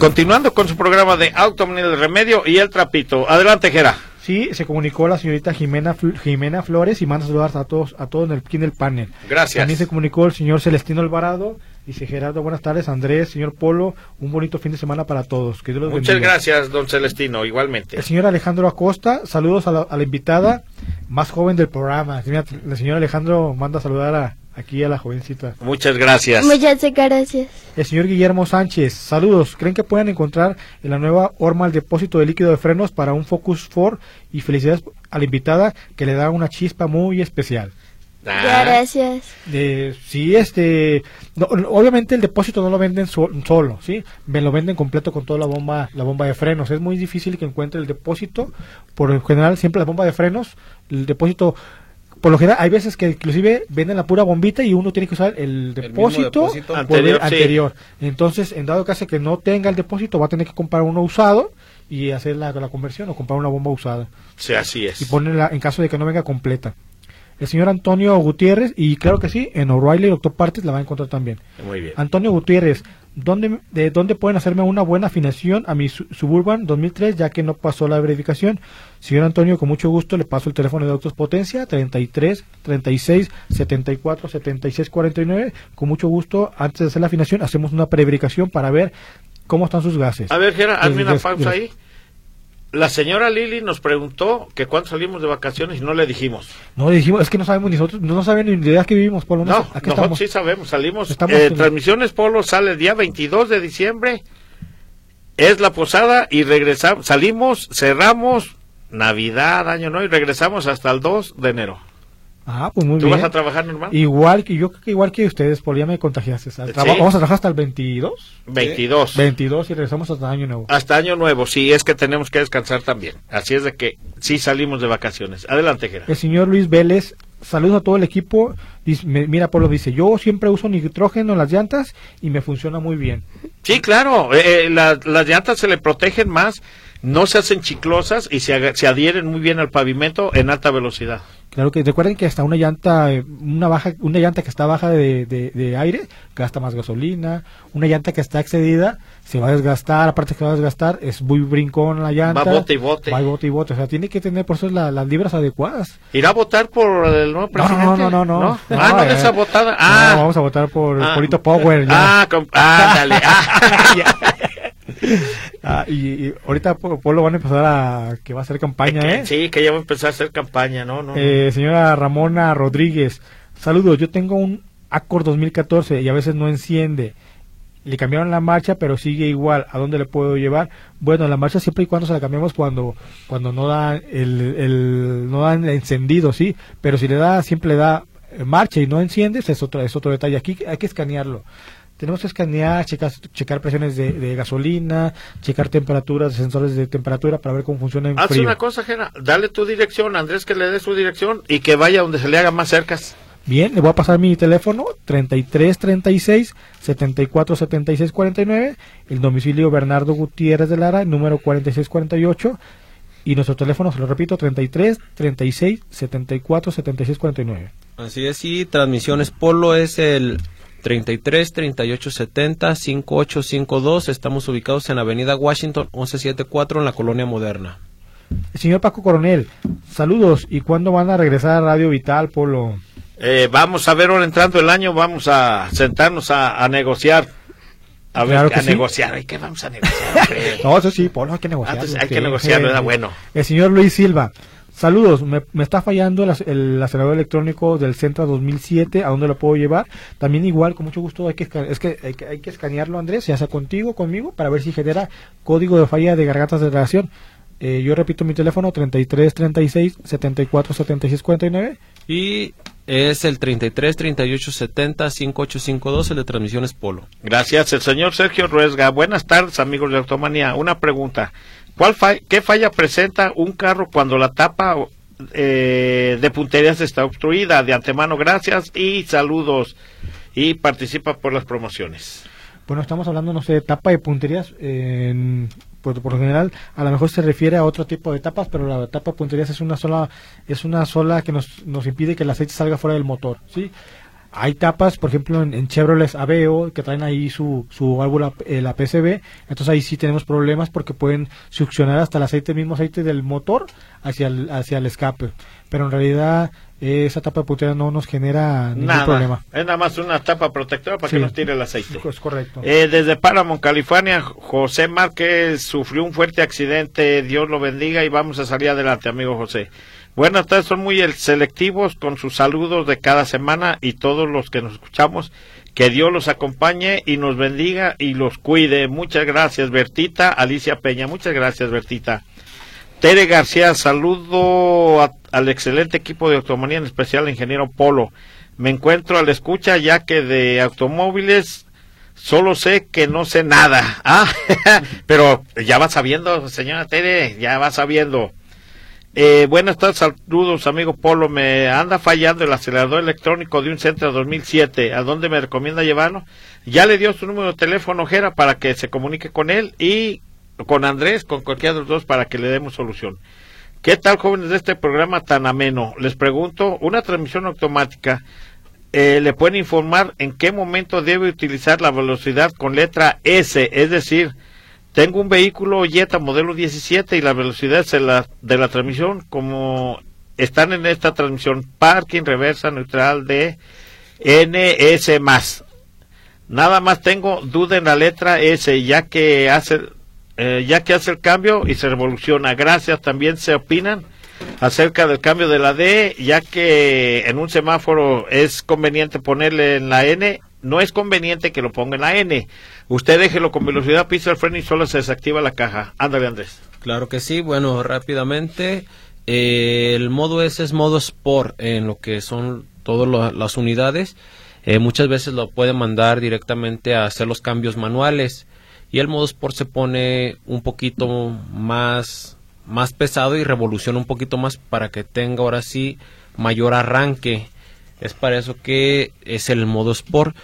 Continuando con su programa de Automni el Remedio y el Trapito. Adelante, Gera. Sí, se comunicó la señorita Jimena Jimena Flores y manda saludar a todos a todos en el, en el panel. Gracias. También se comunicó el señor Celestino Alvarado. Dice Gerardo, buenas tardes, Andrés, señor Polo, un bonito fin de semana para todos. Que Dios los Muchas bendiga. gracias, don Celestino, igualmente. El señor Alejandro Acosta, saludos a la, a la invitada más joven del programa. Mira, El señor Alejandro manda a saludar a, aquí a la jovencita. Muchas gracias. Muchas gracias. El señor Guillermo Sánchez, saludos. ¿Creen que puedan encontrar en la nueva horma el depósito de líquido de frenos para un Focus 4? Y felicidades a la invitada que le da una chispa muy especial. Ah, Gracias. Eh, sí, este, no, obviamente el depósito no lo venden so- solo, sí, me lo venden completo con toda la bomba, la bomba de frenos. Es muy difícil que encuentre el depósito. Por lo general, siempre la bomba de frenos, el depósito, por lo general, hay veces que inclusive venden la pura bombita y uno tiene que usar el depósito, Anterior, el sí. anterior. Entonces, en dado caso que no tenga el depósito, va a tener que comprar uno usado y hacer la, la conversión o comprar una bomba usada sí, así es. y ponerla en caso de que no venga completa. El señor Antonio Gutiérrez, y claro que sí, en O'Reilly y Doctor Partes la va a encontrar también. Muy bien. Antonio Gutiérrez, ¿dónde, ¿de dónde pueden hacerme una buena afinación a mi Su- Suburban 2003 ya que no pasó la verificación? Señor Antonio, con mucho gusto le paso el teléfono de Autos Potencia, 33 36 74 76 49. Con mucho gusto, antes de hacer la afinación, hacemos una preverificación para ver cómo están sus gases. A ver, Gera, hazme una pausa ahí. La señora Lili nos preguntó que cuándo salimos de vacaciones y no le dijimos. No, le dijimos, es que no sabemos ni nosotros, no saben ni de edad que vivimos, por lo No, menos. Aquí nosotros estamos. sí sabemos, salimos. Estamos eh, en- Transmisiones Polo sale el día 22 de diciembre. Es la posada y regresamos, salimos, cerramos Navidad, Año Nuevo y regresamos hasta el 2 de enero. Ah, pues muy ¿Tú bien. vas a trabajar normal? Igual que yo igual que ustedes, por ya me contagiaste. Sí. Vamos a trabajar hasta el 22. 22. 22 y regresamos hasta año nuevo. Hasta Año Nuevo, sí, es que tenemos que descansar también. Así es de que sí salimos de vacaciones. Adelante, Gera. El señor Luis Vélez saludos a todo el equipo. Dice, mira, Polo dice, yo siempre uso nitrógeno en las llantas y me funciona muy bien. Sí, claro, eh, eh, la- las llantas se le protegen más, no se hacen chiclosas y se, se adhieren muy bien al pavimento en alta velocidad. Claro que recuerden que hasta una llanta, una baja, una llanta que está baja de, de- de aire gasta más gasolina, una llanta que está excedida se va a desgastar, aparte que va a desgastar, es muy brincón la llanta. Va bote y bote. Va bote y bote, o sea, tiene que tener por eso la- las libras adecuadas. ¿Irá a votar por el nuevo No, presidente? no, no, no, no. Ah, no, eh, esa votada. no, Ah, vamos a votar por ah, Polito Power. ya. Ah, ah, dale. Ah, Ah, y, y ahorita Po- Polo van a empezar a que va a hacer campaña, ¿eh? Sí, que ya va a empezar a hacer campaña, ¿no? no, no. Eh, señora Ramona Rodríguez, saludos. Yo tengo un Accord 2014 y a veces no enciende. Le cambiaron la marcha, pero sigue igual. ¿A dónde le puedo llevar? Bueno, la marcha siempre y cuando se la cambiamos cuando cuando no da el, el no dan encendido, sí. Pero si le da siempre le da eh, marcha y no enciende, es otro es otro detalle. Aquí hay que escanearlo. Tenemos que escanear, checar, checar presiones de, de gasolina, checar temperaturas, sensores de temperatura para ver cómo funciona en Haz frío. una cosa, Jena, dale tu dirección, Andrés que le dé su dirección y que vaya donde se le haga más cercas. Bien, le voy a pasar mi teléfono 33 36 74 76 49, el domicilio Bernardo Gutiérrez de Lara, número 46 48 y nuestro teléfono, se lo repito, 33 36 74 76 49. Así es, y transmisiones Polo es el 33 38 70 5852. Estamos ubicados en Avenida Washington 1174 en la Colonia Moderna. El señor Paco Coronel, saludos. ¿Y cuándo van a regresar a Radio Vital, Polo? Eh, vamos a ver ahora entrando el año, vamos a sentarnos a, a negociar. A ver, Claro que a sí. negociar. ¿Qué vamos a negociar? No, eso sí, Polo, hay que negociar. Ah, hay que negociar, ¿verdad? Bueno. El señor Luis Silva, saludos, me, me está fallando el, ac- el acelerador electrónico del Centra 2007, ¿a dónde lo puedo llevar? También igual, con mucho gusto, hay que, es que, hay, que, hay que escanearlo, Andrés, ya sea contigo, conmigo, para ver si genera código de falla de gargantas de relación. Eh, yo repito mi teléfono, 33 36 74 76 49. Y es el 33 38 70 5852, el de transmisiones Polo. Gracias, el señor Sergio Ruesga. Buenas tardes, amigos de Automanía. Una pregunta. ¿Cuál fa- ¿Qué falla presenta un carro cuando la tapa eh, de punterías está obstruida? De antemano, gracias y saludos. Y participa por las promociones. Bueno, estamos hablando, no sé, de tapa de punterías. por, por lo general, a lo mejor se refiere a otro tipo de tapas, pero la tapa de punterías es una sola, es una sola que nos, nos impide que el aceite salga fuera del motor, ¿sí? Hay tapas, por ejemplo, en, en Chevrolet Aveo, que traen ahí su, su válvula, eh, la PCB, entonces ahí sí tenemos problemas porque pueden succionar hasta el aceite, el mismo aceite del motor hacia el, hacia el escape. Pero en realidad, eh, esa tapa de puntería no nos genera ningún Nada. problema. Es nada más una tapa protectora para Sí. que nos tire el aceite. Es correcto. Eh, desde Paramount, California, José Márquez sufrió un fuerte accidente. Dios lo bendiga y vamos a salir adelante, amigo José. Buenas tardes, son muy el- selectivos con sus saludos de cada semana y todos los que nos escuchamos. Que Dios los acompañe y nos bendiga y los cuide. Muchas gracias, Bertita. Alicia Peña, muchas gracias, Bertita. Tere García, saludo al excelente equipo de Automanía, en especial al ingeniero Polo. Me encuentro a la escucha ya que de automóviles solo sé que no sé nada. Ah, pero ya va sabiendo, señora Tere, ya va sabiendo. Eh, buenas tardes, saludos, amigo Polo. Me anda fallando el acelerador electrónico de un Centra 2007. ¿A dónde me recomienda llevarlo? Ya le dio su número de teléfono, Jera, para que se comunique con él y con Andrés, con cualquiera de los dos, para que le demos solución. ¿Qué tal, jóvenes de este programa tan ameno? Les pregunto, una transmisión automática, eh, ¿le pueden informar en qué momento debe utilizar la velocidad con letra S? Es decir, tengo un vehículo Jetta modelo 17 y la velocidad de la, de la transmisión, como están en esta transmisión, parking, reversa, neutral, de NS más. Nada más tengo duda en la letra S, ya que hace, eh, ya que hace el cambio y se revoluciona. Gracias. También se opinan acerca del cambio de la D, ya que en un semáforo es conveniente ponerle en la N. No es conveniente que lo ponga en la N. Usted déjelo con velocidad, pisa el freno y solo se desactiva la caja. Ándale, Andrés. Claro que sí, bueno, rápidamente. eh, el modo S es modo Sport en lo que son todas las unidades. Eh, muchas veces lo puede mandar directamente a hacer los cambios manuales y el modo Sport se pone un poquito más más pesado y revoluciona un poquito más para que tenga ahora sí mayor arranque. Es para eso que es el modo Sport.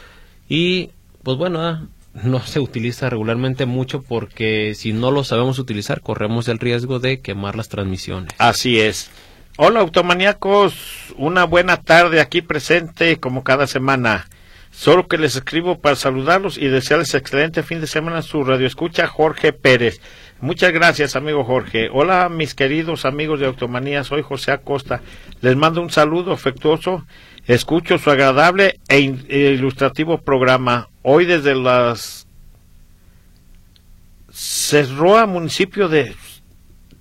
Y pues bueno, ah, no se utiliza regularmente mucho porque si no lo sabemos utilizar corremos el riesgo de quemar las transmisiones. Así es. Hola automaníacos, una buena tarde aquí presente como cada semana. Solo que les escribo para saludarlos y desearles excelente fin de semana su radio escucha Jorge Pérez. Muchas gracias, amigo Jorge. Hola, mis queridos amigos de Automanía, soy José Acosta. Les mando un saludo afectuoso. Escucho su agradable e, e ilustrativo programa. Hoy desde las Cerroa, municipio de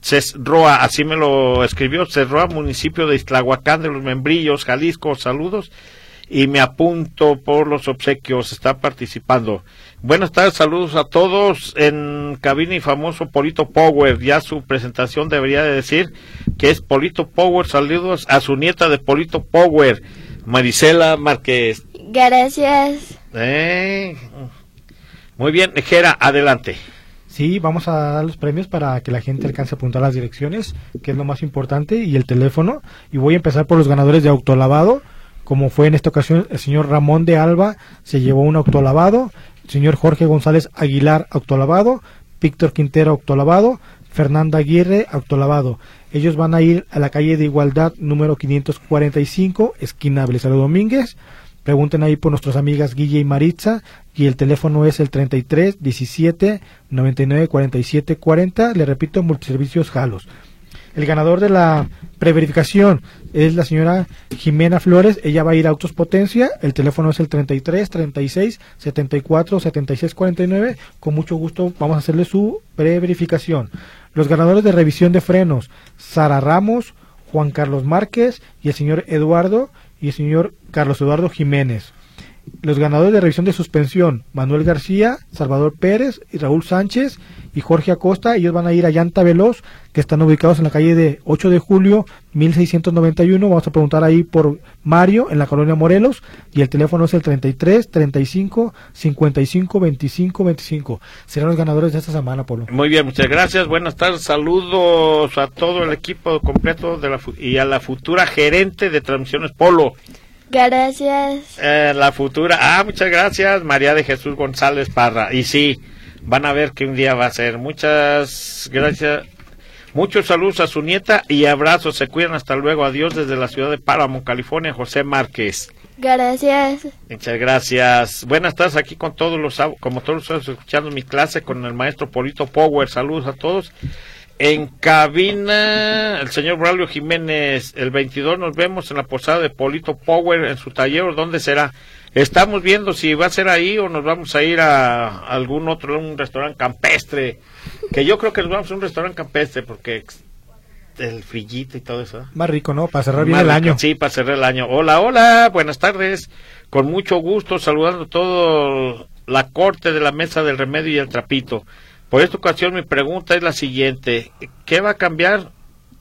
Cerroa, así me lo escribió, Cerroa, municipio de Islahuacán de los Membrillos, Jalisco. Saludos y me apunto por los obsequios. Está participando. Buenas tardes, saludos a todos en cabina y famoso Polito Power. Ya su presentación debería de decir que es Polito Power. Saludos a su nieta de Polito Power, Marisela Márquez. Gracias. Eh, muy bien, Jera, adelante. Sí, vamos a dar los premios para que la gente alcance a apuntar las direcciones, que es lo más importante, y el teléfono. Y voy a empezar por los ganadores de autolavado como fue en esta ocasión el señor Ramón de Alba se llevó un autolavado, el señor Jorge González Aguilar autolavado, Víctor Quintero autolavado, Fernanda Aguirre autolavado. Ellos van a ir a la calle de Igualdad número 545, esquina Belisario Domínguez. Pregunten ahí por nuestras amigas Guille y Maritza y el teléfono es el 33 17 99 47 40. Le repito, multiservicios Jalos. El ganador de la preverificación es la señora Jimena Flores. Ella va a ir a Autos Potencia. El teléfono es el 33 36 74 76 49. Con mucho gusto vamos a hacerle su preverificación. Los ganadores de revisión de frenos, Sara Ramos, Juan Carlos Márquez y el señor Eduardo y el señor Carlos Eduardo Jiménez. Los ganadores de revisión de suspensión, Manuel García, Salvador Pérez y Raúl Sánchez y Jorge Acosta. Ellos van a ir a Llanta Veloz, que están ubicados en la calle de 8 de julio, 1691. Vamos a preguntar ahí por Mario, en la colonia Morelos. Y el teléfono es el 33 35 55 25 25. Serán los ganadores de esta semana, Polo. Muy bien, muchas gracias. Buenas tardes. Saludos a todo el equipo completo de la, y a la futura gerente de Transmisiones Polo. Gracias. Eh, la futura. Ah, muchas gracias, María de Jesús González Parra. Y sí, van a ver que un día va a ser. Muchas gracias. Muchos saludos a su nieta y abrazos. Se cuidan. Hasta luego. Adiós desde la ciudad de Páramo, California, José Márquez. Gracias. Muchas gracias. Buenas tardes aquí con todos los, como todos los escuchando mi clase con el maestro Polito Power. Saludos a todos. En cabina, el señor Braulio Jiménez, el 22 nos vemos en la posada de Polito Power en su taller. ¿Dónde será? Estamos viendo si va a ser ahí o nos vamos a ir a algún otro, un restaurante campestre. Que yo creo que nos vamos a un restaurante campestre porque el frillito y todo eso. Más rico, ¿no? Para cerrar bien el año. Sí, para cerrar el año. Hola, hola, buenas tardes. Con mucho gusto, saludando a todo la corte de la mesa del remedio y el trapito. Por esta ocasión mi pregunta es la siguiente. ¿Qué va a cambiar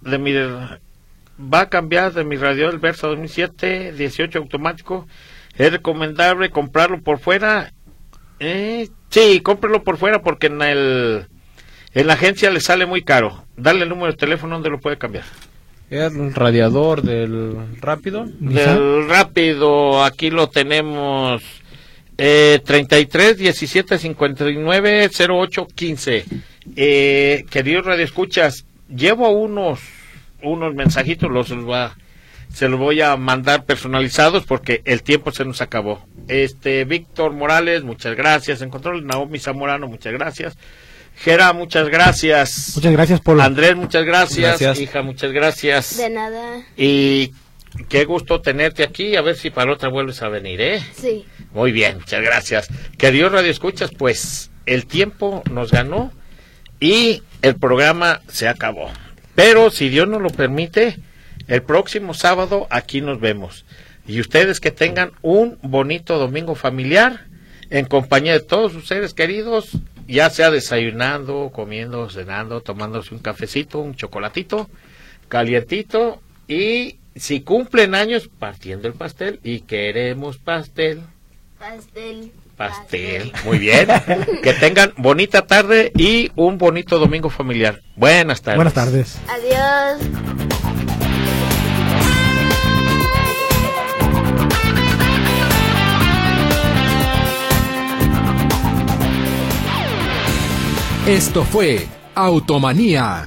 de mi va a cambiar de mi radio del Versa 2007 18 automático? ¿Es recomendable comprarlo por fuera? Eh, sí, cómprelo por fuera porque en el en la agencia le sale muy caro. Dale el número de teléfono donde lo puede cambiar. El radiador del rápido. Del rápido, aquí lo tenemos eh, 33 17 59 08 15. Eh, queridos radioescuchas, llevo unos unos mensajitos, los va, se los voy a mandar personalizados porque el tiempo se nos acabó. Este Víctor Morales, muchas gracias. En control Naomi Zamorano, muchas gracias. Gera, muchas gracias. Muchas gracias, por Andrés, muchas gracias. Hija, muchas gracias. De nada. Y qué gusto tenerte aquí. A ver si para otra vuelves a venir, ¿eh? Sí. Muy bien, muchas gracias. Queridos Radio Escuchas, pues el tiempo nos ganó y el programa se acabó. Pero si Dios nos lo permite, el próximo sábado aquí nos vemos. Y ustedes que tengan un bonito domingo familiar en compañía de todos sus seres queridos, ya sea desayunando, comiendo, cenando, tomándose un cafecito, un chocolatito, calientito y si cumplen años, partiendo el pastel y queremos pastel. Pastel. Pastel. Muy bien. que tengan bonita tarde y un bonito domingo familiar. Buenas tardes. Buenas tardes. Adiós. Esto fue Automanía